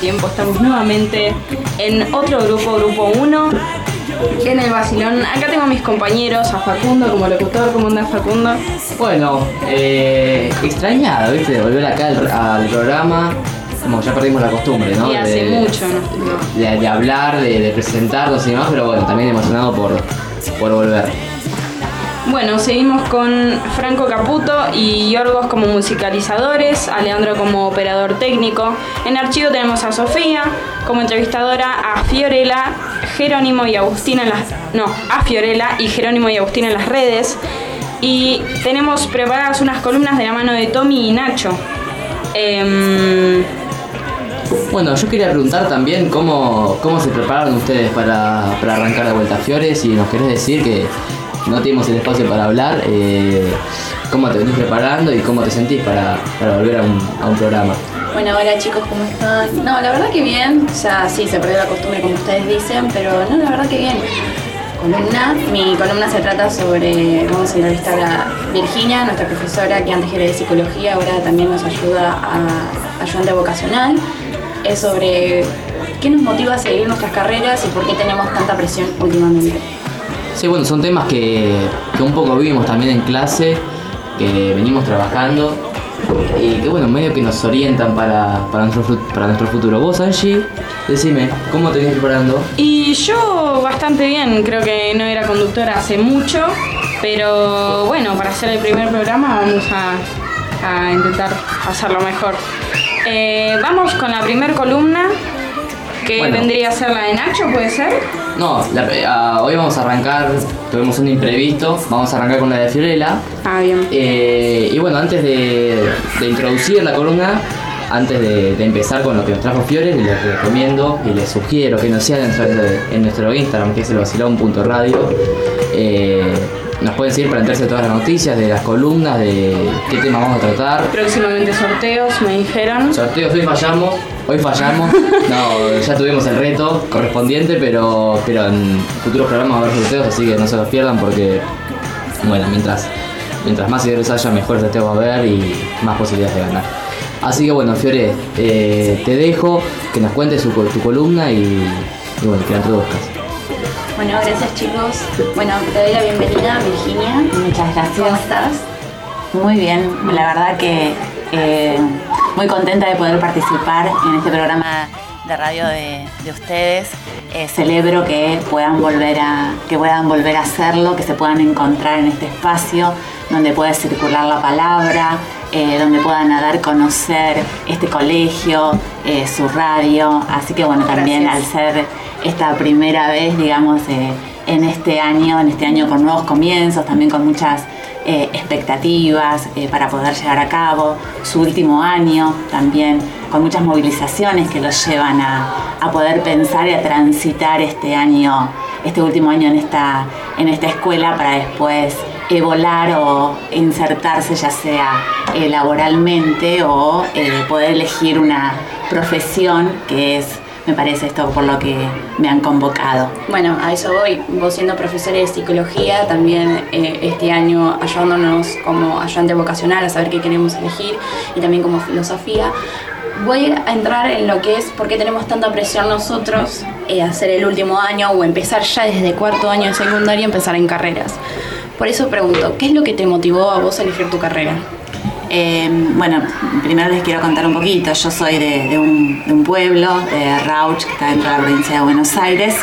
tiempo? Estamos nuevamente en otro grupo, grupo 1, en el Basilón. Acá tengo a mis compañeros, a Facundo como locutor. ¿Cómo anda Facundo? Bueno, eh, extrañado, ¿viste? De volver acá al, al programa. Como ya perdimos la costumbre, ¿no? Y hace de, mucho, ¿no? De, de hablar, de, de presentarnos y demás, pero bueno, también emocionado por, por volver. Bueno, seguimos con Franco Caputo y Yorgos como musicalizadores, a Leandro como operador técnico. En archivo tenemos a Sofía como entrevistadora, a Fiorella, Jerónimo y Agustina en las. No, a Fiorella y Jerónimo y Agustina en las redes. Y tenemos preparadas unas columnas de la mano de Tommy y Nacho. Em, Bueno, yo quería preguntar también cómo, cómo se prepararon ustedes para, para arrancar de vuelta a Fiores y nos querés decir que no tenemos el espacio para hablar, eh, cómo te venís preparando y cómo te sentís para, para volver a un, a un programa. Bueno, hola chicos, ¿cómo están? No, la verdad que bien, o sea, sí, se perdió la costumbre como ustedes dicen, pero no, la verdad que bien. Columna, mi columna se trata sobre, vamos a entrevistar a Virginia, nuestra profesora que antes era de psicología, ahora también nos ayuda a ayudante vocacional. Es sobre qué nos motiva a seguir nuestras carreras y por qué tenemos tanta presión últimamente. Sí, bueno, son temas que, que un poco vimos también en clase, que venimos trabajando y que bueno, medio que nos orientan para, para, nuestro, para nuestro futuro. Vos, Angie, decime, ¿cómo te venís preparando? Y yo bastante bien, creo que no era conductora hace mucho, pero bueno, para hacer el primer programa vamos a, a intentar hacerlo mejor. Eh, vamos con la primer columna, que Bueno. vendría a ser la de Nacho, ¿puede ser? No, la- ah, hoy vamos a arrancar, tuvimos un imprevisto, vamos a arrancar con la de Fiorella. Ah, bien. Eh, y bueno, antes de, de introducir la columna, antes de, de empezar con lo que nos trajo Fiore, les recomiendo y les sugiero que nos sigan en, nuestro- en nuestro Instagram, que es el vacilón.radio. Eh, nos pueden seguir para enterarse de todas las noticias, de las columnas, de qué tema vamos a tratar. Próximamente sorteos, me dijeron. Sorteos, hoy fallamos, hoy fallamos. No, ya tuvimos el reto correspondiente, pero, pero en futuros programas va a haber sorteos, así que no se los pierdan porque, bueno, mientras, mientras más seguidores haya, mejores sorteos va a haber y más posibilidades de ganar. Así que bueno, Fiore, eh, te dejo que nos cuentes su, tu columna y, y bueno, que la introduzcas. Bueno, gracias chicos. Bueno, te doy la bienvenida, Virginia. Muchas gracias. ¿Cómo estás? Muy bien, la verdad que eh, muy contenta de poder participar en este programa de radio de, de ustedes. Eh, celebro que puedan volver a que puedan volver a hacerlo, que se puedan encontrar en este espacio donde puede circular la palabra, eh, donde puedan dar a conocer este colegio, eh, su radio. Así que bueno, también Gracias. al ser esta primera vez, digamos, en este año, en este año con nuevos comienzos, también con muchas eh, expectativas eh, para poder llevar a cabo, su último año también con muchas movilizaciones que los llevan a, a poder pensar y a transitar este año, este último año en esta, en esta escuela para después eh, volar o insertarse ya sea eh, laboralmente o poder elegir una profesión que es, me parece esto por lo que me han convocado. Bueno, a eso voy. Vos siendo profesora de psicología, también eh, este año ayudándonos como ayudante vocacional a saber qué queremos elegir y también como filosofía. Voy a entrar en lo que es por qué tenemos tanta presión nosotros eh, hacer el último año o empezar ya desde cuarto año de secundaria, empezar en carreras. Por eso pregunto, ¿qué es lo que te motivó a vos a elegir tu carrera? Eh, bueno, primero les quiero contar un poquito. Yo soy de, de un, de un pueblo, de Rauch, que está dentro de la provincia de Buenos Aires.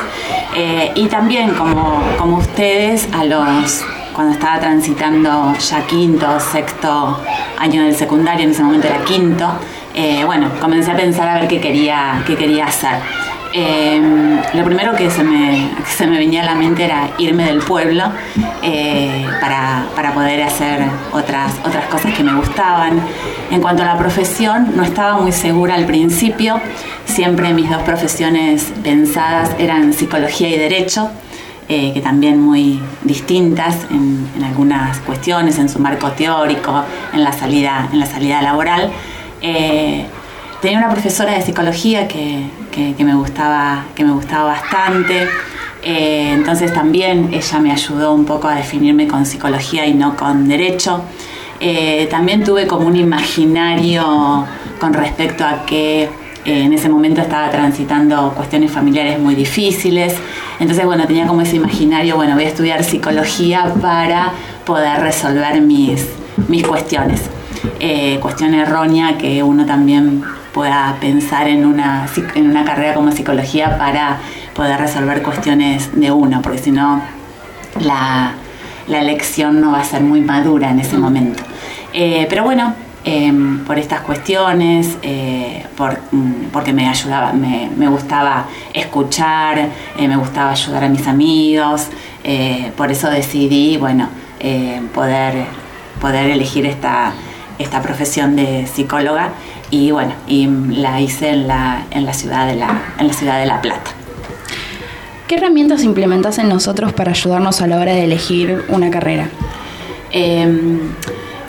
Eh, y también, como, como ustedes, a los cuando estaba transitando ya quinto, sexto año del secundario, en ese momento era quinto, eh, bueno, comencé a pensar a ver qué quería, qué quería hacer. Eh, lo primero que se, me, que se me venía a la mente era irme del pueblo eh, para, para poder hacer otras, otras cosas que me gustaban. En cuanto a la profesión, no estaba muy segura al principio. Siempre mis dos profesiones pensadas eran psicología y derecho. eh, que también muy distintas en, en algunas cuestiones, en su marco teórico, en la salida, en la salida laboral. Eh, tenía una profesora de psicología que, que- me, gustaba, que me gustaba bastante. Eh, entonces también ella me ayudó un poco a definirme con psicología y no con derecho. Eh, también tuve como un imaginario con respecto a que eh, en ese momento estaba transitando cuestiones familiares muy difíciles. Entonces, bueno, tenía como ese imaginario, bueno, voy a estudiar psicología para poder resolver mis, mis cuestiones. Eh, cuestión errónea que uno también pueda pensar en una, en una carrera como psicología para poder resolver cuestiones de uno, porque si no, la, la elección no va a ser muy madura en ese momento. Eh, pero bueno, eh, por estas cuestiones, eh, por, mm, porque me ayudaba, me, me gustaba escuchar, eh, me gustaba ayudar a mis amigos, por eso decidí, bueno, poder, poder elegir esta, esta profesión de psicóloga y bueno, y la hice en la, en la, ciudad, de la, en la ciudad de La Plata. ¿Qué herramientas implementas en nosotros para ayudarnos a la hora de elegir una carrera? Eh,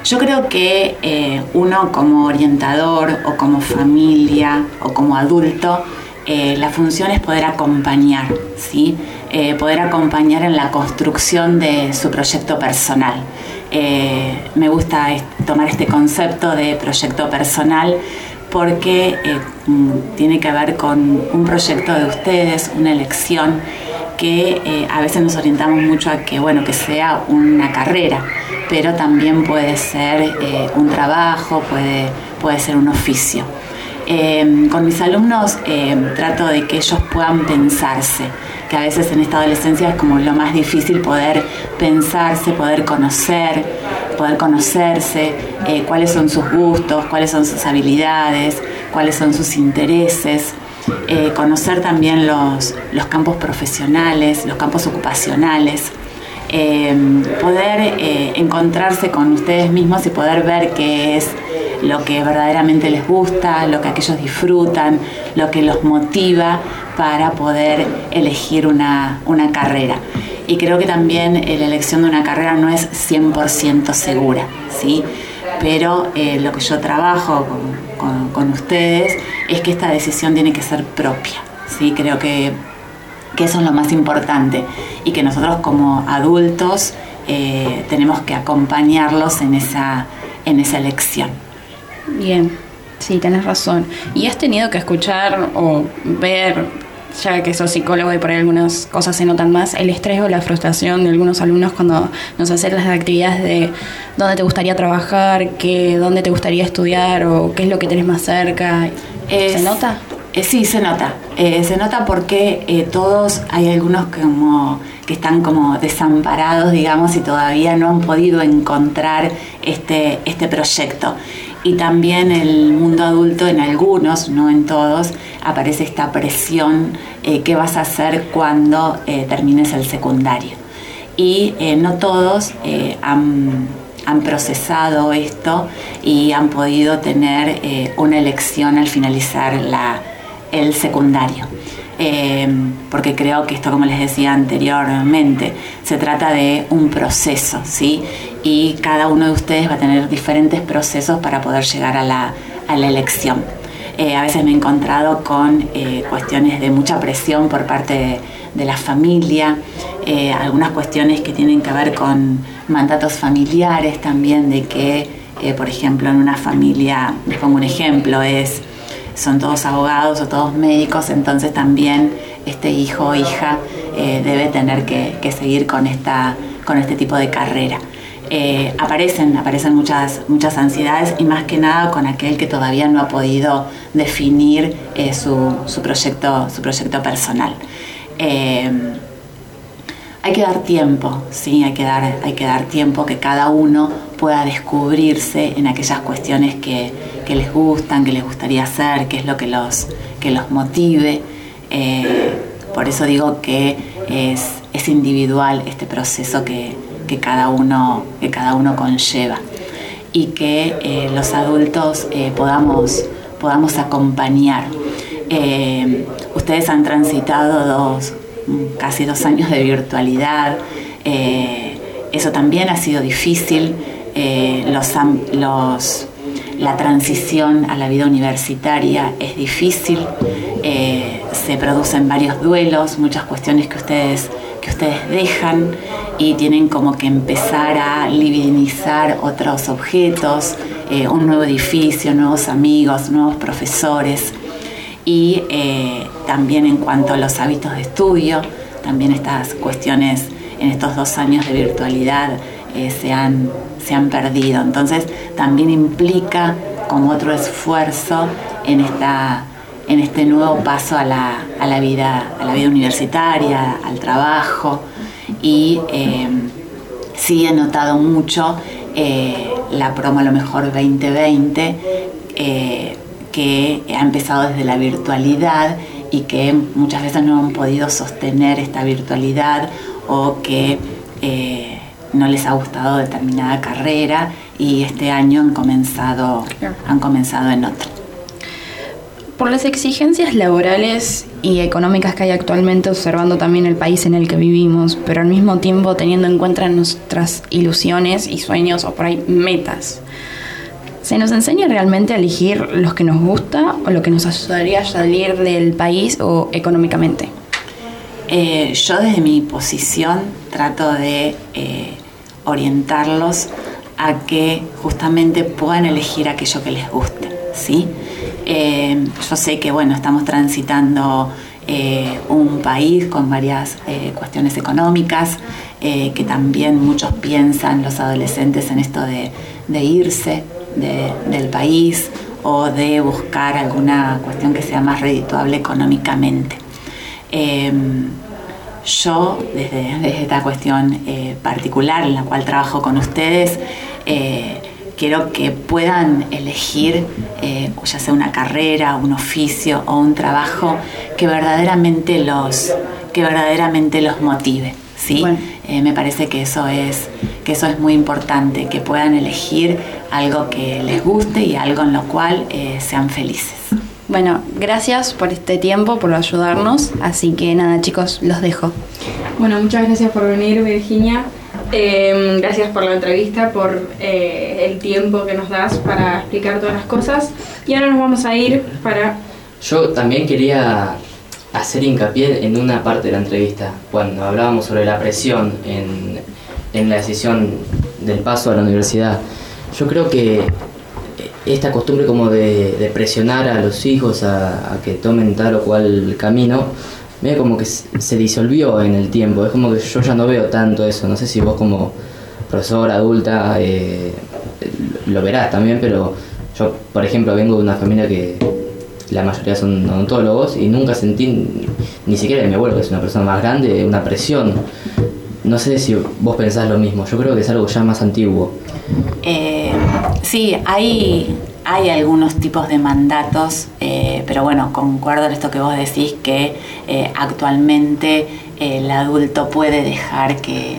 yo creo que eh, uno como orientador o como familia o como adulto, eh, la función es poder acompañar, ¿sí? Eh, poder acompañar en la construcción de su proyecto personal. Eh, me gusta tomar este concepto de proyecto personal porque eh, mm, tiene que ver con un proyecto de ustedes, una elección que eh, a veces nos orientamos mucho a que, bueno, que sea una carrera, pero también puede ser un trabajo, puede, puede ser un oficio. Con mis alumnos trato de que ellos puedan pensarse, que a veces en esta adolescencia es como lo más difícil poder pensarse, poder conocer, poder conocerse, eh, cuáles son sus gustos, cuáles son sus habilidades, cuáles son sus intereses. Eh, conocer también los, los campos profesionales, los campos ocupacionales, eh, poder eh, encontrarse con ustedes mismos y poder ver qué es lo que verdaderamente les gusta, lo que aquellos disfrutan, lo que los motiva para poder elegir una, una carrera. Y creo que también eh, la elección de una carrera no es 100% segura, ¿sí? pero eh, lo que yo trabajo con, con- con ustedes es que esta decisión tiene que ser propia. ¿sí? Creo que, que eso es lo más importante y que nosotros como adultos eh, tenemos que acompañarlos en esa, en esa elección. Bien, sí, tenés razón. ¿Y has tenido que escuchar o ver, ya que sos psicólogo y por ahí algunas cosas se notan más, el estrés o la frustración de algunos alumnos cuando nos hacen las actividades de dónde te gustaría trabajar, qué, dónde te gustaría estudiar o qué es lo que tenés más cerca? ¿Se Es- nota? Eh, sí, se nota. Eh, se nota porque eh, todos, hay algunos como que están como desamparados, digamos, y todavía no han podido encontrar este, este proyecto. Y también el mundo adulto, en algunos, no en todos, aparece esta presión, ¿qué vas a hacer cuando termines el secundario? y no todos han, han procesado esto y han podido tener una elección al finalizar la- el secundario. Eh, porque creo que esto, como les decía anteriormente, se trata de un proceso, ¿sí? Y cada uno de ustedes va a tener diferentes procesos para poder llegar a la, a la elección. Eh, a veces me he encontrado con eh, cuestiones de mucha presión por parte de, de la familia, eh, algunas cuestiones que tienen que ver con mandatos familiares también, de que, por ejemplo, en una familia, les pongo un ejemplo, es son todos abogados o todos médicos, entonces también este hijo o hija eh, debe tener que, seguir con, esta, con este tipo de carrera. Eh, aparecen, aparecen muchas, muchas ansiedades y más que nada con aquel que todavía no ha podido definir eh, su, su proyecto, su proyecto personal. Hay que dar tiempo, sí, hay que dar, hay que dar tiempo que cada uno pueda descubrirse en aquellas cuestiones que, que les gustan, que les gustaría hacer, qué es lo que los, que los motive. Eh, por eso digo que es, es individual este proceso que, que cada, uno, que cada uno conlleva y que eh, los adultos eh, podamos, podamos acompañar. Ustedes han transitado dos, casi dos años de virtualidad. Eh, eso también ha sido difícil. Eh, los, los, la transición a la vida universitaria es difícil. Eh, se producen varios duelos, muchas cuestiones que ustedes, que ustedes dejan y tienen como que empezar a libidinizar otros objetos, un nuevo edificio, nuevos amigos, nuevos profesores y también en cuanto a los hábitos de estudio, también estas cuestiones en estos dos años de virtualidad eh, se, han, se han perdido. Entonces también implica como otro esfuerzo en, esta, en este nuevo paso a la, a la, vida, a la vida universitaria, al trabajo y eh, sí he notado mucho eh, la promo a lo mejor 2020 que ha empezado desde la virtualidad y que muchas veces no han podido sostener esta virtualidad o que eh, no les ha gustado determinada carrera y este año han comenzado, han comenzado en otro. Por las exigencias laborales y económicas que hay actualmente, observando también el país en el que vivimos, pero al mismo tiempo teniendo en cuenta nuestras ilusiones y sueños o por ahí metas. ¿Se nos enseña realmente a elegir los que nos gusta o lo que nos ayudaría a salir del país o económicamente? Eh, yo desde mi posición trato de eh, orientarlos a que justamente puedan elegir aquello que les guste, ¿sí? Eh, yo sé que, bueno, estamos transitando un país con varias cuestiones económicas, que también muchos piensan, los adolescentes, en esto de, irse del país o de buscar alguna cuestión que sea más redituable económicamente. Em, yo, desde, esta cuestión eh, particular en la cual trabajo con ustedes, eh, quiero que puedan elegir eh, ya sea una carrera, un oficio o un trabajo que verdaderamente los, que verdaderamente los motive. ¿sí? Me parece que eso, es, que eso es muy importante, que puedan elegir algo que les guste y algo en lo cual sean felices. Bueno, gracias por este tiempo, por ayudarnos. Así que nada, chicos, los dejo. Bueno, muchas gracias por venir, Virginia. Em, gracias por la entrevista, por eh, el tiempo que nos das para explicar todas las cosas. Y ahora nos vamos a ir para... Yo también quería hacer hincapié en una parte de la entrevista, cuando hablábamos sobre la presión en, en la decisión del paso a la universidad. Yo creo que esta costumbre como de, presionar a los hijos a, que tomen tal o cual camino, medio como que se disolvió en el tiempo. Es como que yo ya no veo tanto eso. No sé si vos como profesora adulta eh, lo verás también, pero yo, por ejemplo, vengo de una familia que la mayoría son odontólogos y nunca sentí, ni siquiera de mi abuelo, que es una persona más grande, una presión. No sé si vos pensás lo mismo, yo creo que es algo ya más antiguo. Eh, sí, hay, hay algunos tipos de mandatos, eh, pero bueno, concuerdo en esto que vos decís, que eh, actualmente el adulto puede dejar que,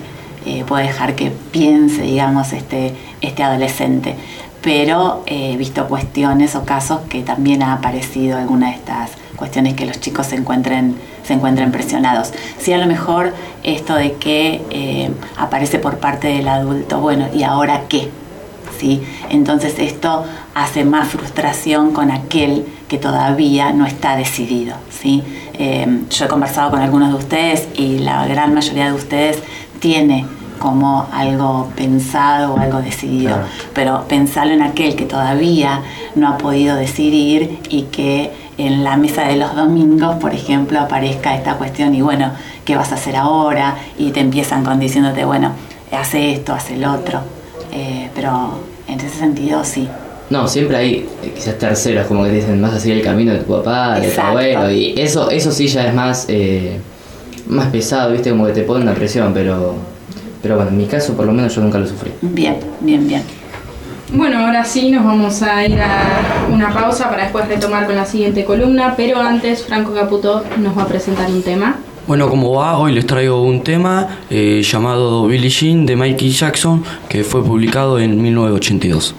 puede dejar que piense, digamos, este, este adolescente. Pero he visto cuestiones o casos que también ha aparecido alguna de estas cuestiones que los chicos se encuentren, se encuentren presionados. Sí, a lo mejor esto de que eh, aparece por parte del adulto, bueno, ¿y ahora qué? ¿Sí? Entonces esto hace más frustración con aquel que todavía no está decidido. ¿sí? Eh, yo he conversado con algunos de ustedes y la gran mayoría de ustedes tiene como algo pensado o algo decidido, pero pensarlo en aquel que todavía no ha podido decidir y que en la mesa de los domingos, por ejemplo, aparezca esta cuestión y bueno, ¿qué vas a hacer ahora? Y te empiezan con diciéndote, bueno, hace esto, hace el otro. Eh, pero en ese sentido sí. No, siempre hay eh, quizás terceros, como que dicen, vas a seguir el camino de tu papá, de tu abuelo, y eso, eso sí ya es más, eh, más pesado, viste, como que te pone una presión, pero, pero bueno, en mi caso por lo menos yo nunca lo sufrí. Bien, bien, bien. Bueno, ahora sí nos vamos a ir a una pausa para después retomar con la siguiente columna, pero antes Franco Caputo nos va a presentar un tema. Bueno, como va, hoy les traigo un tema eh, llamado Billie Jean de Michael Jackson, que fue publicado en 1982.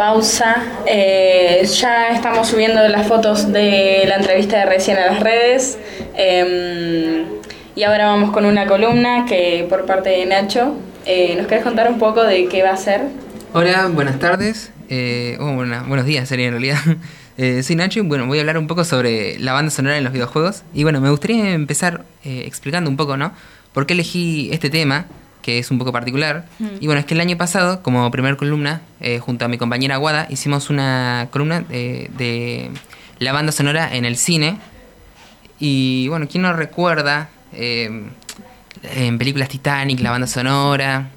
Pausa. Eh, ya estamos subiendo las fotos de la entrevista de recién a las redes. Eh, y ahora vamos con una columna que por parte de Nacho. Eh, ¿Nos querés contar un poco de qué va a ser? Hola, buenas tardes. Eh, oh, buenos días sería en realidad. Soy Nacho y bueno, voy a hablar un poco sobre la banda sonora en los videojuegos. Y bueno, me gustaría empezar explicando un poco, ¿no? ¿Por qué elegí este tema? Que es un poco particular. Y bueno, es que el año pasado, como primer columna, eh, junto a mi compañera Guada, hicimos una columna eh, de la banda sonora en el cine. Y bueno, ¿quién no recuerda eh, en películas Titanic, la banda sonora?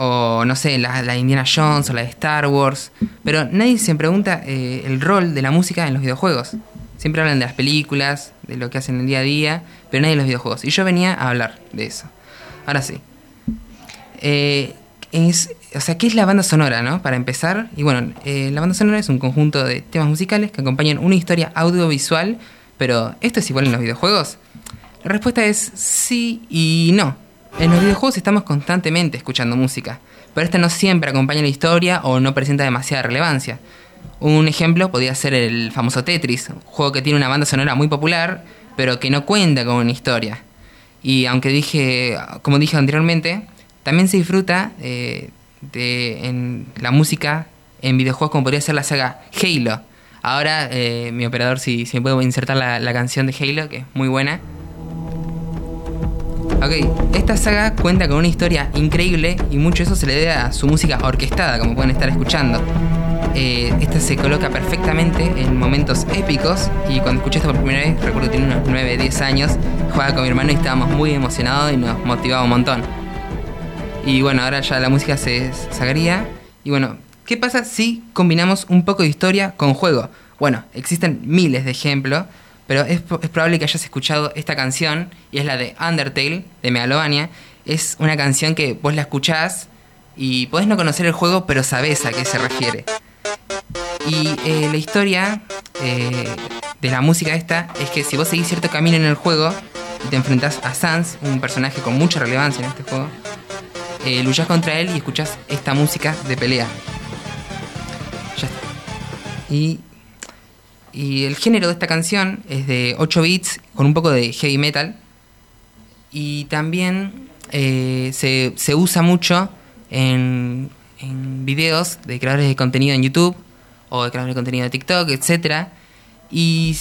o no sé, la, la de Indiana Jones o la de Star Wars, pero nadie se pregunta eh, el rol de la música en los videojuegos. Siempre hablan de las películas, de lo que hacen en el día a día, pero nadie de los videojuegos. Y yo venía a hablar de eso. Ahora sí. Eh, es, o sea, ¿qué es la banda sonora, no? Para empezar, y bueno, eh, la banda sonora es un conjunto de temas musicales que acompañan una historia audiovisual, pero ¿esto es igual en los videojuegos? La respuesta es sí y no. En los videojuegos estamos constantemente escuchando música, pero esta no siempre acompaña la historia o no presenta demasiada relevancia. Un ejemplo podría ser el famoso Tetris, un juego que tiene una banda sonora muy popular, pero que no cuenta con una historia. Y aunque dije, como dije anteriormente, también se disfruta eh, de en la música en videojuegos como podría ser la saga Halo. Ahora, eh, mi operador, si, me puede insertar la, canción de Halo, que es muy buena. Ok, esta saga cuenta con una historia increíble y mucho eso se le debe a su música orquestada, como pueden estar escuchando. Eh, esta se coloca perfectamente en momentos épicos y cuando escuché esto por primera vez, recuerdo que tenía unos 9, 10 años, jugaba con mi hermano y estábamos muy emocionados y nos motivaba un montón. Y bueno, ahora ya la música se sacaría. Y bueno, ¿qué pasa si combinamos un poco de historia con juego? Bueno, existen miles de ejemplos, pero es, probable que hayas escuchado esta canción, y es la de Undertale, de Megalovania. Es una canción que vos la escuchás y podés no conocer el juego, pero sabés a qué se refiere. Y eh, la historia eh, de la música esta es que si vos seguís cierto camino en el juego y te enfrentás a Sans, un personaje con mucha relevancia en este juego, eh, contra él y escuchás esta música de pelea. Ya está. Y, y el género de esta canción es de 8 bits con un poco de heavy metal. Y también eh, se, se usa mucho en, en videos de creadores de contenido en YouTube o de creadores de contenido de TikTok, etc. Y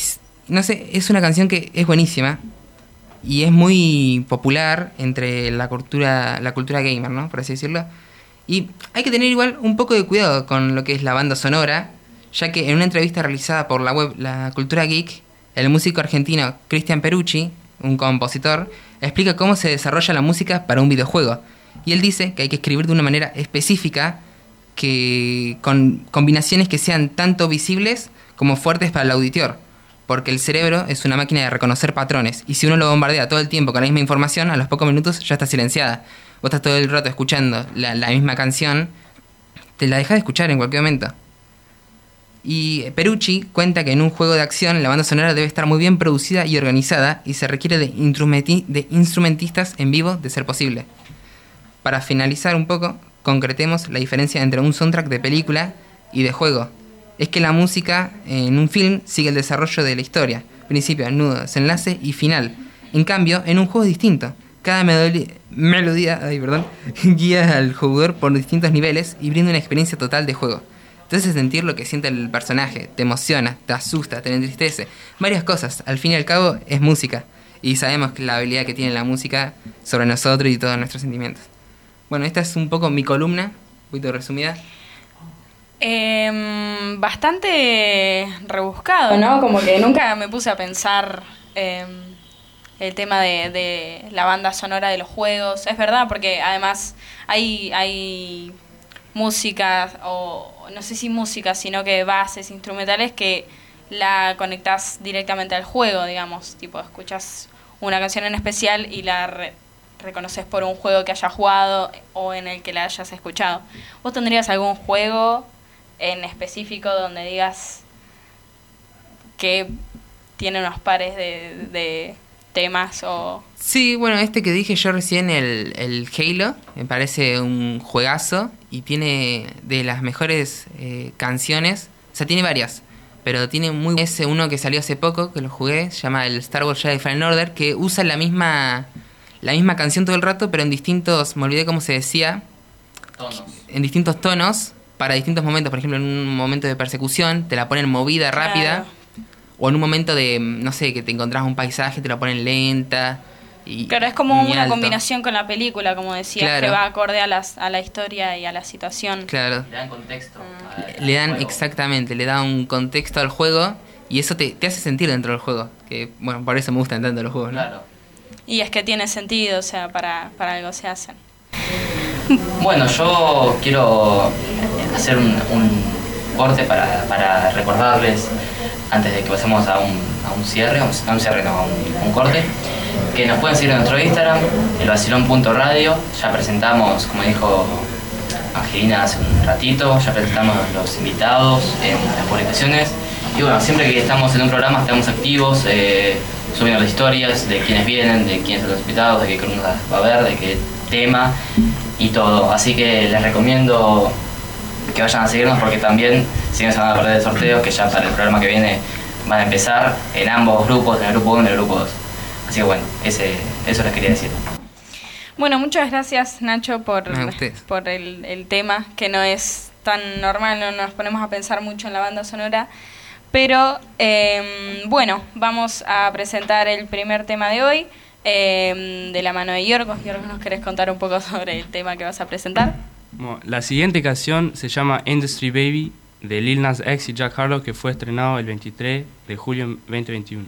no sé, es una canción que es buenísima y es muy popular entre la cultura, la cultura gamer, ¿no? Por así decirlo. Y hay que tener igual un poco de cuidado con lo que es la banda sonora, ya que en una entrevista realizada por la web La Cultura Geek, el músico argentino Cristian Perucci, un compositor, explica cómo se desarrolla la música para un videojuego. Y él dice que hay que escribir de una manera específica, que con combinaciones que sean tanto visibles como fuertes para el auditor. Porque el cerebro es una máquina de reconocer patrones. Y si uno lo bombardea todo el tiempo con la misma información, a los pocos minutos ya está silenciada. Vos estás todo el rato escuchando la, misma canción, te la dejas de escuchar en cualquier momento. Y Perucci cuenta que en un juego de acción la banda sonora debe estar muy bien producida y organizada y se requiere de, de instrumentistas en vivo de ser posible. Para finalizar un poco, concretemos la diferencia entre un soundtrack de película y de juego. Es que la música en un film sigue el desarrollo de la historia, principio, nudo, desenlace y final. En cambio, en un juego es distinto. Cada melodía guía al jugador por distintos niveles y brinda una experiencia total de juego. Hace sentir lo que siente el personaje, te emociona, te asusta, te entristece. Varias cosas. Al fin y al cabo, es música. Y sabemos la habilidad que tiene la música sobre nosotros y todos nuestros sentimientos. Bueno, esta es un poco mi columna, un resumida. Em, bastante rebuscado, ¿no? Como que nunca me puse a pensar em, el tema de, de la banda sonora de los juegos. Es verdad, porque además hay, hay música, o no sé si música, sino que bases instrumentales que la conectas directamente al juego, digamos. Tipo, escuchas una canción en especial y la re- reconoces por un juego que hayas jugado o en el que la hayas escuchado. ¿Vos tendrías algún juego en específico donde digas que tiene unos pares de, de temas o... Sí, bueno, este que dije yo recién, el, el Halo, me parece un juegazo y tiene de las mejores eh, canciones, o sea, tiene varias, pero tiene muy ese uno que salió hace poco, que lo jugué, se llama el Star Wars Jedi Fallen Order, que usa la misma la misma canción todo el rato, pero en distintos, me olvidé cómo se decía, Tonos. en distintos tonos para distintos momentos, por ejemplo, en un momento de persecución te la ponen movida, rápida, Claro. o en un momento de, no sé, que te encontrás un paisaje, te la ponen lenta. Y Claro, es como una alto. combinación con la película, como decías, Claro. que va acorde a, las, a la historia y a la situación. Claro. Le dan contexto. al- Le dan juego. exactamente, le da un contexto al juego y eso te, te hace sentir dentro del juego. Que bueno, por eso me gustan tanto los juegos, ¿no? Claro. Y es que tiene sentido, o sea, para, para algo se hacen. Bueno, yo quiero hacer un, corte para, para recordarles, antes de que pasemos a un, a un cierre, a un, cierre no, a un, corte, que nos pueden seguir en nuestro Instagram, el vacilón.radio. Ya presentamos, como dijo Angelina hace un ratito, ya presentamos los invitados en las publicaciones. Y bueno, siempre que estamos en un programa estamos activos, eh, subiendo las historias de quiénes vienen, de quiénes son los invitados, de qué columnas va a haber, de qué tema y todo. Así que les recomiendo que vayan a seguirnos porque también, si no se van a perder el sorteo, que ya para el programa que viene van a empezar en ambos grupos, en el grupo 1 y en el grupo 2. Así que bueno, ese, eso les quería decir. Bueno, muchas gracias Nacho por, por el, el tema, que no es tan normal, no nos ponemos a pensar mucho en la banda sonora. Pero eh, bueno, vamos a presentar el primer tema de hoy, eh, de la mano de Yorgos. Yorgos, ¿nos querés contar un poco sobre el tema que vas a presentar? La siguiente canción se llama Industry Baby de Lil Nas X y Jack Harlow que fue estrenado el 23 de julio 2021.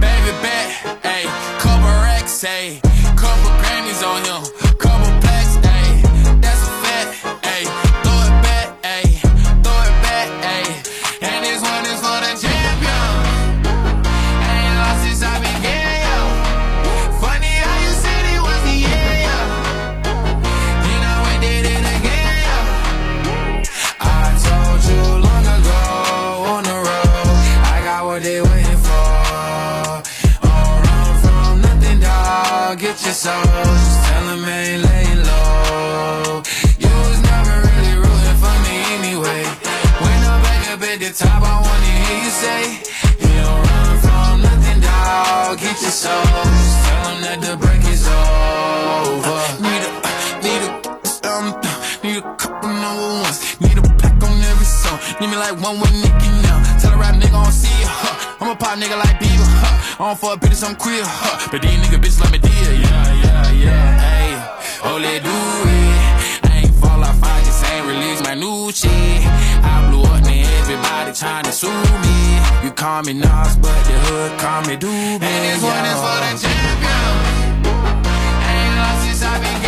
Baby bet, ayy, huh. I don't fuck bitches, I'm queer, huh. But these nigga bitches like me dear, yeah, yeah, yeah. Hey, oh, let do it. I ain't fall off, I just ain't release my new shit. I blew up, man, everybody trying to sue me. You call me Nas, but the hood call me Doobie. And this one is for the champion. Ain't lost since I began,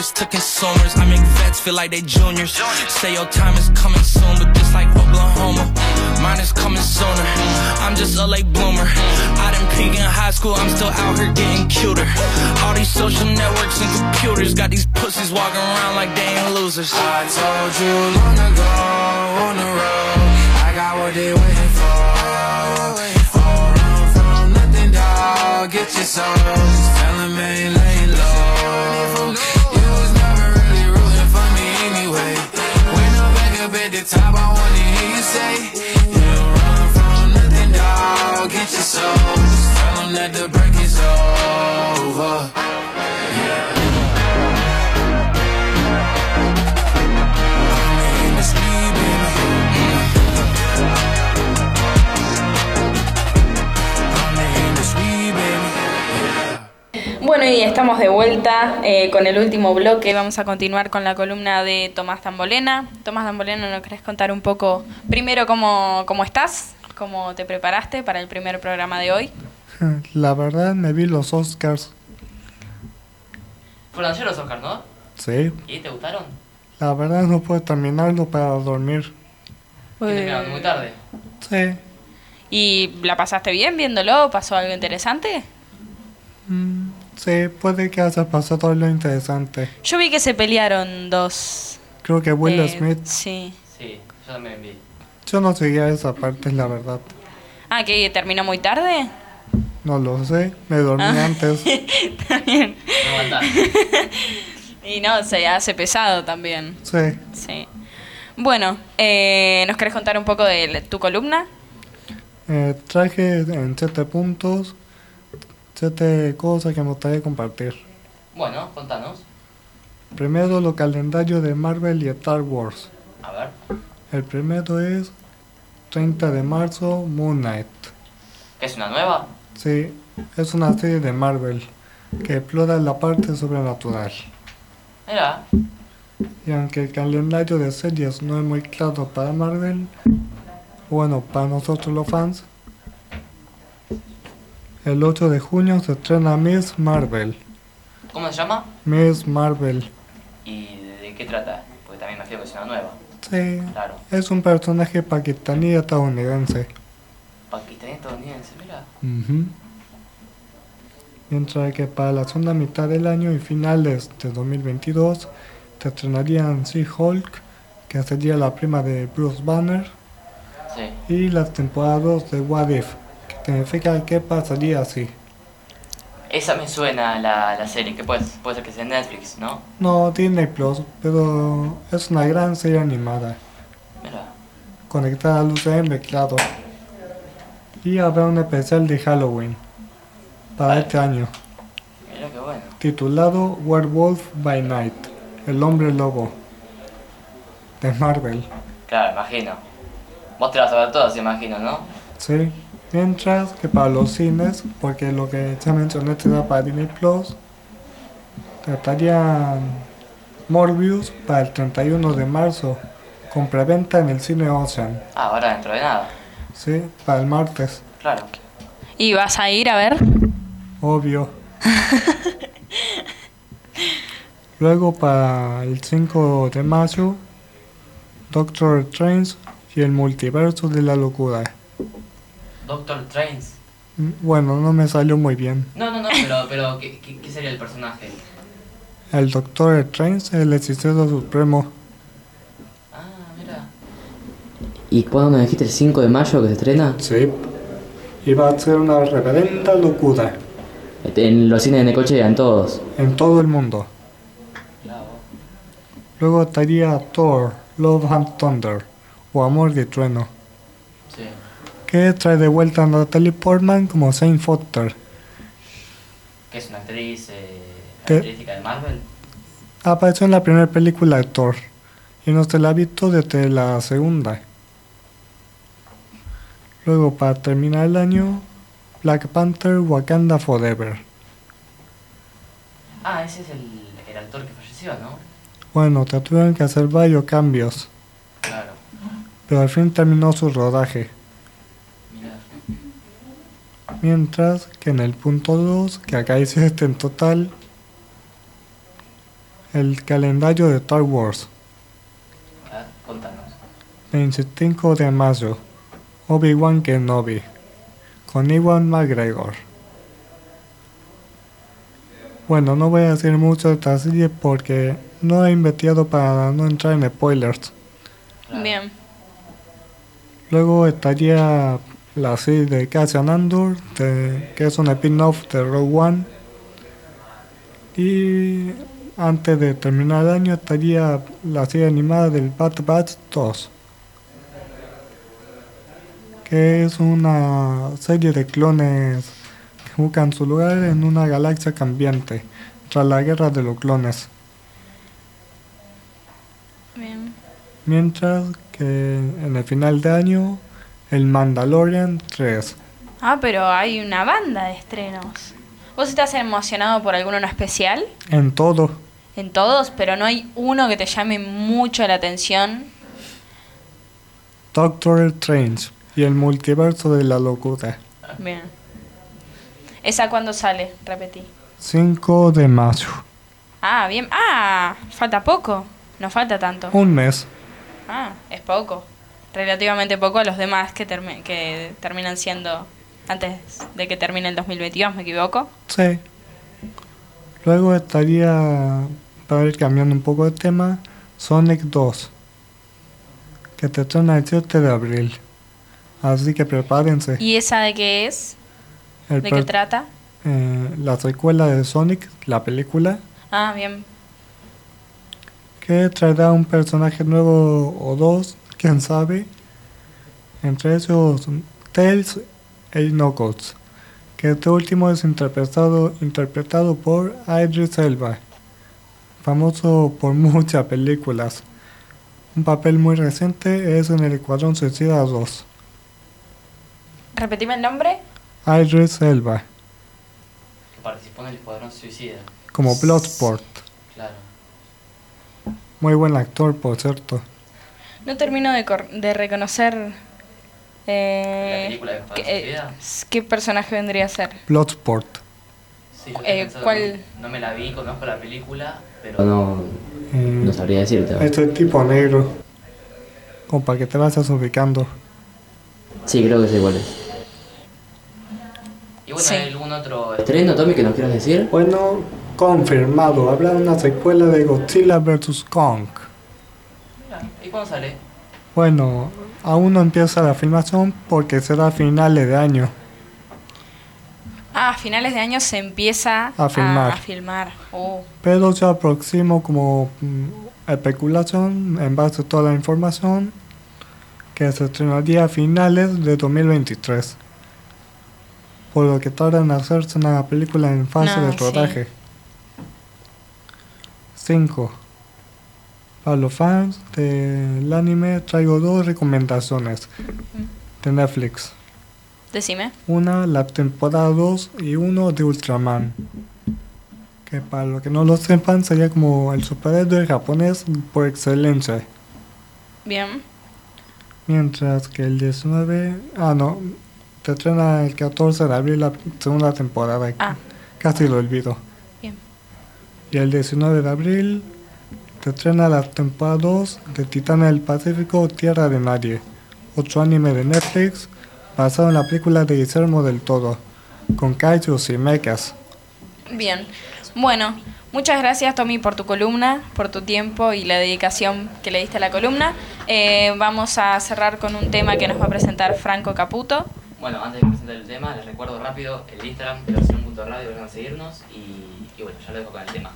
Turn to consumers. I make vets feel like they juniors. Say your time is coming soon, but just like Oklahoma, mine is coming sooner. I'm just a late bloomer. I didn't peak in high school, I'm still out here getting cuter. All these social networks and computers got these pussies walking around like they ain't losers. I told you long ago on the road, I got what they waiting for. Don't run from nothing, dog. Get your soul, just tell them ain't Bueno, y estamos de vuelta eh, con el último bloque. Vamos a continuar con la columna de Tomás Tambolena. Tomás Tambolena, ¿nos querés contar un poco primero cómo, cómo estás? ¿Cómo te preparaste para el primer programa de hoy? La verdad me vi los Oscars. Fueron ayer los Oscars, ¿no? Sí, ¿Y te gustaron? La verdad no puedo terminarlo para dormir. Eh, muy tarde. Sí. ¿Y la pasaste bien viéndolo? ¿Pasó algo interesante? Mm, sí, puede que haya pasado algo interesante. Yo vi que se pelearon dos. Creo que Will eh, Smith. Sí. Sí, yo también vi. Yo no seguía esa parte, la verdad. Ah, que terminó muy tarde. No lo sé. Me dormí Ah. antes. También. Y no, se hace pesado también. Sí. Sí. Bueno, eh, ¿nos querés contar un poco de tu columna? Eh, traje en siete puntos siete cosas que me gustaría compartir. Bueno, contanos. Primero, los calendarios de Marvel y Star Wars. A ver. El primero es 30 de marzo, Moon Knight. ¿Qué es una nueva? Sí, es una serie de Marvel que explora la parte sobrenatural. Mira. Y aunque el calendario de series no es muy claro para Marvel, bueno, para nosotros los fans, el 8 de junio se estrena Miss Marvel. ¿Cómo se llama? Miss Marvel. ¿Y de, de qué trata? Porque también me imagino que es una nueva. Sí, Claro. es un personaje pakistaní estadounidense. Pakistaní estadounidense, mira. Ujú. Mientras que para la segunda mitad del año y finales de 2022 se estrenarían She-Hulk, que sería la prima de Bruce Banner, Sí. y las temporadas 2 de What If, que significa qué pasaría si. Esa me suena la, la serie, que puede, puede ser que sea en Netflix, ¿no? No, Disney Plus, pero es una gran serie animada, Mira. conectada al UCM, claro. Y habrá un especial de Halloween para este año. Mira qué bueno. titulado Werewolf by Night, el hombre lobo, de Marvel. Claro, imagino. Vos te las vas a ver todas, imagino, ¿no? ¿sí? Mientras que para los cines, porque lo que ya mencioné era para Disney Plus, estarían Morbius para el 31 de marzo, con preventa en el cine Ocean, Ah, ahora dentro de nada. ¿sí? Para el martes, Claro. ¿Y vas a ir a ver? obvio. Luego para el 5 de mayo, Doctor Strange y el multiverso de la locura. Doctor Trains. Mm, Bueno, no me salió muy bien. No, no, no, pero, pero ¿qué, qué, qué sería el personaje? El Doctor Strange, el hechicero supremo. Ah, mira. ¿Y cuándo me dijiste el 5 de mayo que se estrena? Sí. Iba a ser una reverenda locura En los cines de Necoche eran todos. en todo el mundo. Luego estaría Thor, Love and Thunder, o Amor de Trueno, Sí. Que trae de vuelta a Natalie Portman como Saint Foster. Que es una actriz eh, característica de Marvel. Apareció en la primera película de Thor y no se la ha visto desde la segunda. Luego, para terminar el año, Black Panther Wakanda Forever. Ah, ese es el, el actor que falleció, ¿no? Bueno, te tuvieron que hacer varios cambios, Claro. pero al fin terminó su rodaje. Mientras que en el punto 2, que acá dice este en total, el calendario de Star Wars, A ver, contanos. 25 de mayo, Obi-Wan Kenobi, con Iwan McGregor. Bueno, no voy a decir mucho de esta serie porque no he investigado para no entrar en spoilers. Bien. Luego estaría la serie de Cassian Andor, de- que es un spin-off de Rogue One. Y antes de terminar el año estaría la serie animada del Bad Batch 2, que es una serie de clones que buscan su lugar en una galaxia cambiante tras la guerra de los clones. Bien. Mientras que en el final de año, el Mandalorian 3. Ah, pero hay una banda de estrenos. ¿Vos estás emocionado por alguno en especial? En todo. En todos, pero no hay uno que te llame mucho la atención. Doctor Strange y el multiverso de la locura. Bien. ¿Esa cuándo sale? Repetí. 5 de mayo. Ah, bien. Ah, falta poco. No falta tanto. Un mes. Ah, es poco. Relativamente poco a los demás que, termi- que terminan siendo antes de que termine el 2022, ¿me equivoco? Sí. Luego estaría, para ir cambiando un poco de tema, Sonic 2. Que te estrena el 7 de abril. Así que prepárense. ¿Y esa de qué es? El ¿De qué trata? eh, la secuela de Sonic, la película, Ah, bien. que traerá un personaje nuevo o dos, quién sabe. Entre ellos, Tails e Knuckles. Que este último es interpretado, interpretado por Idris Elba, famoso por muchas películas. Un papel muy reciente es en el Escuadrón Suicida 2. Repetime el nombre. Idris Elba, Que participó en el Escuadrón Suicida. como Bloodsport. Claro. Muy buen actor, por cierto. No termino de, cor- de reconocer. eh, ¿La película de Escuadrón qué, eh? ¿Qué personaje vendría a ser? Bloodsport. Sí, Eh, ¿cuál? No me la vi, conozco la película, pero no, no sabría decirte. Este tipo negro. Como para que te vayas ubicando. Sí, creo que es. ¿Y bueno, Sí. hay algún otro estreno, Tommy, que nos quieras decir? Bueno, confirmado. Habrá una secuela de Godzilla vs. Kong. ¿Y cuándo sale? Bueno, aún no empieza la filmación porque será a finales de año. Ah, a finales de año se empieza A filmar. A, filmar. Oh, Pero yo aproximo como mm, especulación en base a toda la información que se estrenaría a finales de 2023. Por lo que tardan en hacerse una película en fase No, de rodaje. 5. Para los fans del anime traigo dos recomendaciones de Netflix. decime. Una, la temporada 2 y uno de Ultraman. Que para los que no lo sepan sería como el superhéroe japonés por excelencia. Bien. Mientras que el 19... Ah, no. Te estrena el 14 de abril la segunda temporada. Ah. Casi lo olvido. Bien. Y el 19 de abril te estrena la temporada 2 de Titana del Pacífico Tierra de Nadie. Otro anime de Netflix basado en la película de Guillermo del Toro. Con kaijus y mechas. Bien. Bueno, muchas gracias Tommy por tu columna, por tu tiempo y la dedicación que le diste a la columna. Eh, vamos a cerrar con un tema que nos va a presentar Franco Caputo. Bueno, antes de presentar el tema, les recuerdo rápido el Instagram, versión.radio, vayan a seguirnos y, y bueno, ya lo dejo con el tema.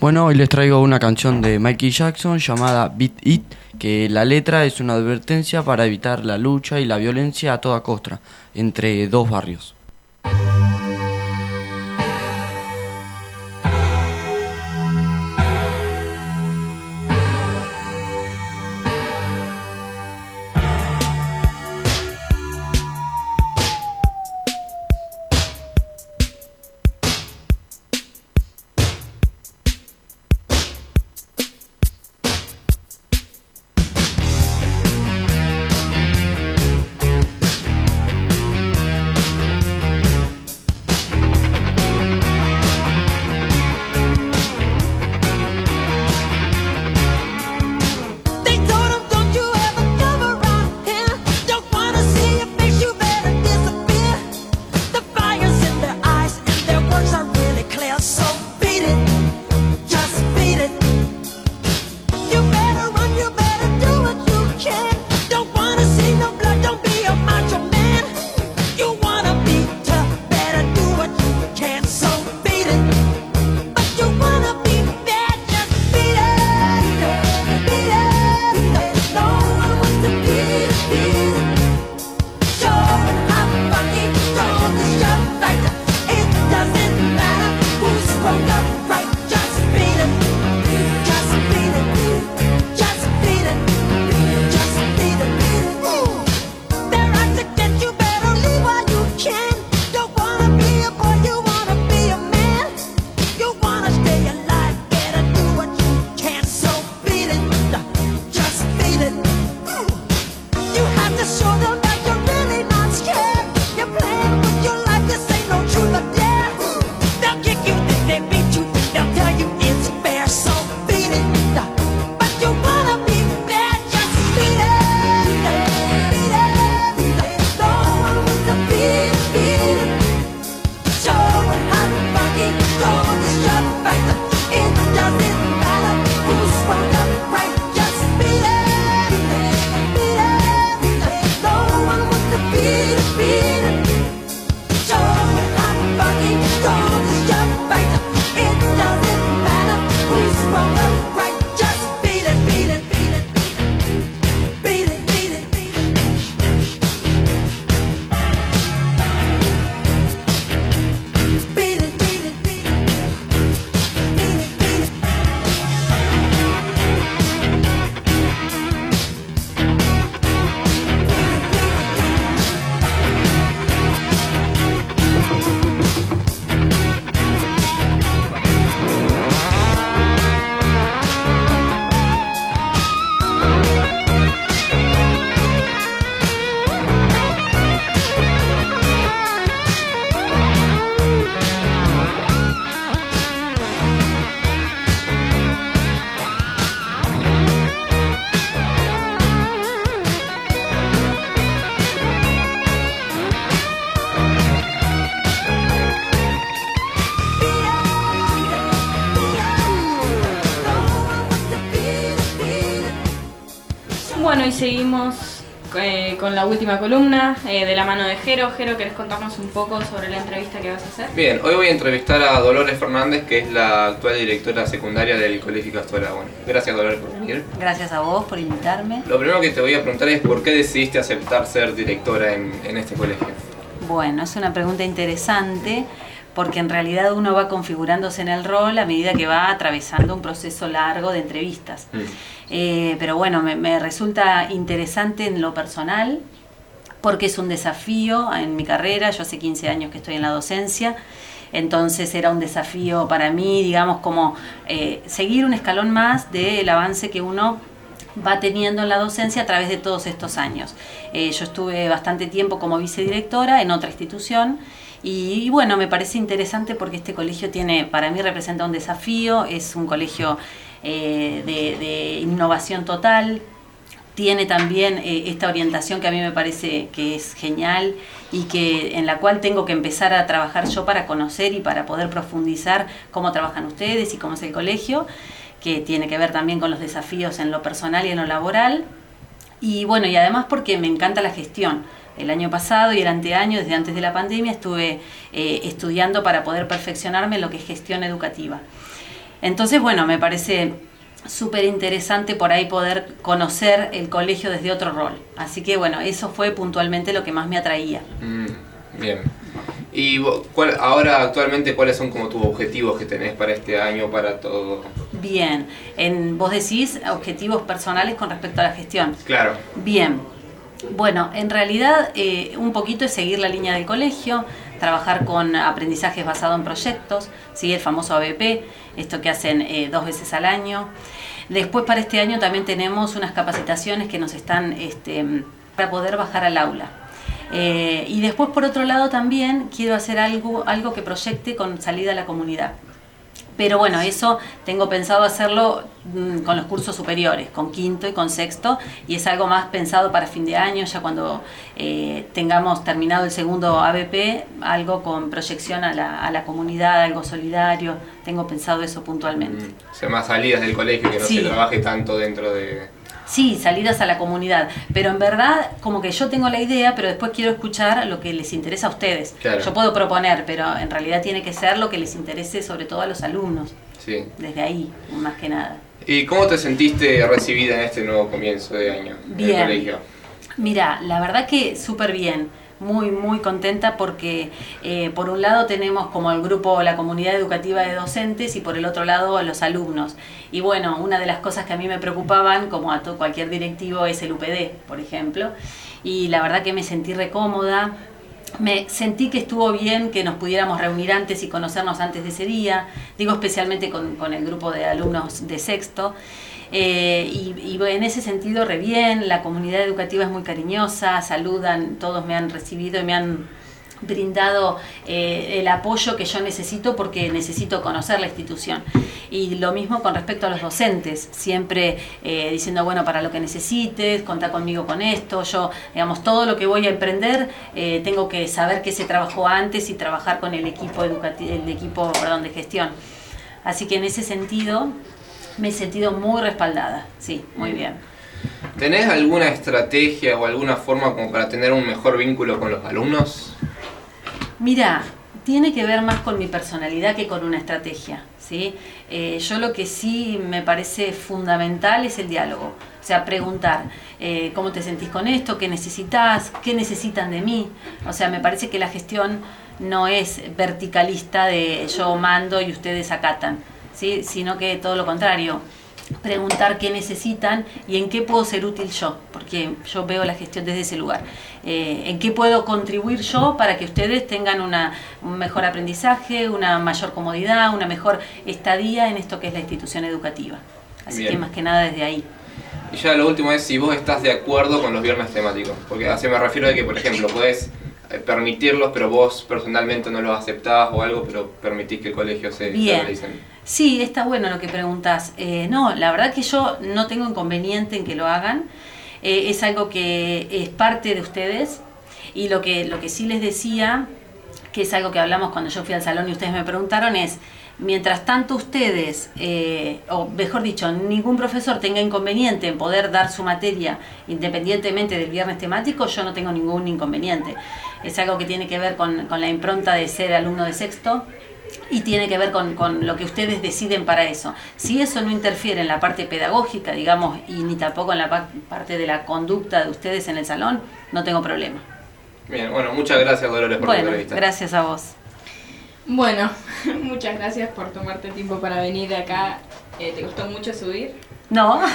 Bueno, hoy les traigo una canción de Mikey Jackson llamada Beat It, que la letra es una advertencia para evitar la lucha y la violencia a toda costa entre dos barrios. Con la última columna eh, de la mano de Jero. Jero, ¿querés contarnos un poco sobre la entrevista que vas a hacer? Bien, hoy voy a entrevistar a Dolores Fernández, que es la actual directora secundaria del Colegio Castor. Gracias Dolores por venir. Gracias a vos por invitarme. Lo primero que te voy a preguntar es por qué decidiste aceptar ser directora en, en este colegio. Bueno, es una pregunta interesante porque en realidad uno va configurándose en el rol a medida que va atravesando un proceso largo de entrevistas. Eh, pero bueno, me, me resulta interesante en lo personal porque es un desafío en mi carrera. Yo hace 15 años que estoy en la docencia. Entonces era un desafío para mí, digamos, como eh, seguir un escalón más del avance que uno va teniendo en la docencia a través de todos estos años. Eh, yo estuve bastante tiempo como vicedirectora en otra institución y, bueno, me parece interesante porque este colegio tiene, para mí representa un desafío, es un colegio eh, de, de innovación total, tiene también eh, esta orientación que a mí me parece que es genial y que en la cual tengo que empezar a trabajar yo para conocer y para poder profundizar cómo trabajan ustedes y cómo es el colegio, que tiene que ver también con los desafíos en lo personal y en lo laboral. Y bueno, y además porque me encanta la gestión. El año pasado y el anteaño, desde antes de la pandemia, estuve eh, estudiando para poder perfeccionarme en lo que es gestión educativa. Entonces, bueno, me parece súper interesante por ahí poder conocer el colegio desde otro rol. Así que bueno, eso fue puntualmente lo que más me atraía. Mm, bien. Y cuál- ahora actualmente, ¿cuáles son como tus objetivos que tenés para este año, para todo? Bien, en, vos decís objetivos personales con respecto a la gestión. Claro. Bien, bueno, en realidad eh, un poquito es seguir la línea del colegio, trabajar con aprendizajes basados en proyectos, ¿sí? el famoso ABP, esto que hacen eh, dos veces al año. Después para este año también tenemos unas capacitaciones que nos están este, para poder bajar al aula. Eh, y después por otro lado también quiero hacer algo, algo que proyecte con salida a la comunidad. Pero bueno, eso tengo pensado hacerlo mm, con los cursos superiores, con quinto y con sexto, y es algo más pensado para fin de año, ya cuando eh, tengamos terminado el segundo ABP, algo con proyección a la, a la comunidad, algo solidario, tengo pensado eso puntualmente. O sea, más salidas del colegio, que no Sí. se trabaje tanto dentro de... Sí, salidas a la comunidad, pero en verdad como que yo tengo la idea, pero después quiero escuchar lo que les interesa a ustedes. Claro. Yo puedo proponer, pero en realidad tiene que ser lo que les interese sobre todo a los alumnos, Sí. desde ahí, más que nada. ¿Y cómo te sentiste recibida en este nuevo comienzo de año en el Bien. colegio? Mira, la verdad que súper bien, muy, muy contenta porque eh, por un lado tenemos como el grupo, la comunidad educativa de docentes y por el otro lado los alumnos. Y bueno, una de las cosas que a mí me preocupaban, como a to- cualquier directivo, es el UPD, por ejemplo. Y la verdad que me sentí recómoda. Me sentí que estuvo bien que nos pudiéramos reunir antes y conocernos antes de ese día, digo especialmente con, con el grupo de alumnos de sexto. Eh, y, y en ese sentido, re bien, la comunidad educativa es muy cariñosa, saludan, todos me han recibido y me han brindado eh, el apoyo que yo necesito porque necesito conocer la institución. Y lo mismo con respecto a los docentes, siempre eh, diciendo, bueno, para lo que necesites, contá conmigo con esto, yo, digamos, todo lo que voy a emprender, eh, tengo que saber que se trabajó antes y trabajar con el equipo educativo, el equipo, perdón, de gestión. Así que en ese sentido me he sentido muy respaldada, sí, muy bien. ¿Tenés alguna estrategia o alguna forma como para tener un mejor vínculo con los alumnos? Mira, tiene que ver más con mi personalidad que con una estrategia. ¿sí? Eh, yo lo que sí me parece fundamental es el diálogo. O sea, preguntar eh, cómo te sentís con esto, qué necesitas, qué necesitan de mí. O sea, me parece que la gestión no es verticalista de yo mando y ustedes acatan, ¿sí? sino que todo lo contrario preguntar qué necesitan y en qué puedo ser útil yo, porque yo veo la gestión desde ese lugar. Eh, en qué puedo contribuir yo para que ustedes tengan una, un mejor aprendizaje, una mayor comodidad, una mejor estadía en esto que es la institución educativa. Así Bien. que más que nada desde ahí. Y ya lo último es si vos estás de acuerdo con los viernes temáticos. Porque así me refiero a que, por ejemplo, podés eh, permitirlos, pero vos personalmente no los aceptás o algo, pero permitís que el colegio se Bien. Sí, está bueno lo que preguntas. Eh, no, la verdad que yo no tengo inconveniente en que lo hagan. Eh, es algo que es parte de ustedes. Y lo que, lo que sí les decía, que es algo que hablamos cuando yo fui al salón y ustedes me preguntaron, es, mientras tanto ustedes, eh, o mejor dicho, ningún profesor tenga inconveniente en poder dar su materia independientemente del viernes temático, yo no tengo ningún inconveniente. Es algo que tiene que ver con, con la impronta de ser alumno de sexto y tiene que ver con, con lo que ustedes deciden para eso. Si eso no interfiere en la parte pedagógica, digamos, y ni tampoco en la pa- parte de la conducta de ustedes en el salón, no tengo problema. Bien, bueno, muchas gracias Dolores por la Bueno, entrevista. gracias a vos. Bueno, muchas gracias por tomarte el tiempo para venir acá. Eh, ¿Te gustó mucho subir? No.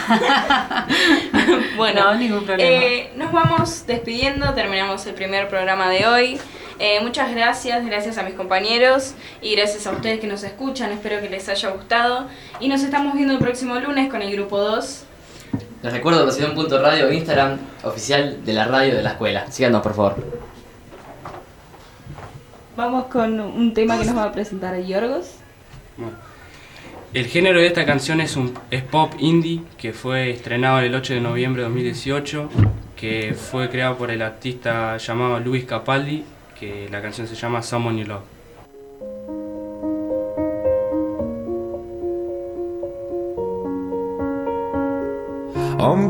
Bueno, No, ningún problema. eh, nos vamos despidiendo, terminamos el primer programa de hoy. Eh, muchas gracias, gracias a mis compañeros y gracias a ustedes que nos escuchan. Espero que les haya gustado. Y nos estamos viendo el próximo lunes con el grupo 2. Les recuerdo Presión.radio, Instagram oficial de la radio de la escuela. Síganos, por favor. Vamos con un tema que nos va a presentar Yorgos. El género de esta canción es, un, es pop indie que fue estrenado el 8 de noviembre de 2018, que fue creado por el artista llamado Luis Capaldi, que la canción se llama Someone You Love. On.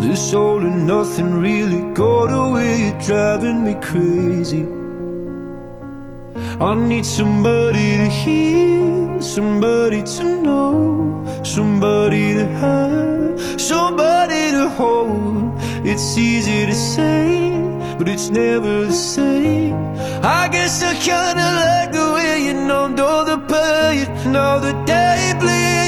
This all and nothing really got away, driving me crazy. I need somebody to hear, somebody to know, somebody to have, somebody to hold. It's easy to say, but it's never the same. I guess I kinda like the way you numbed all the pain. Now the day bleeds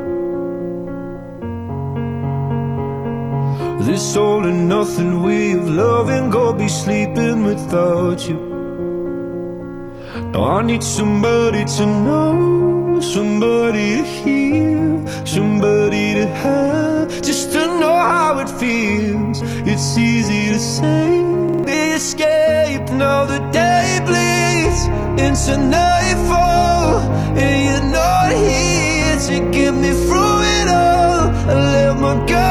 This all and nothing way of loving, go be sleeping without you. I need somebody to know, somebody to hear, somebody to have, just to know how it feels. It's easy to say, the escape. Now the day bleeds into nightfall, and you're not here to get me through it all. I let my guard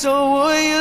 so will you.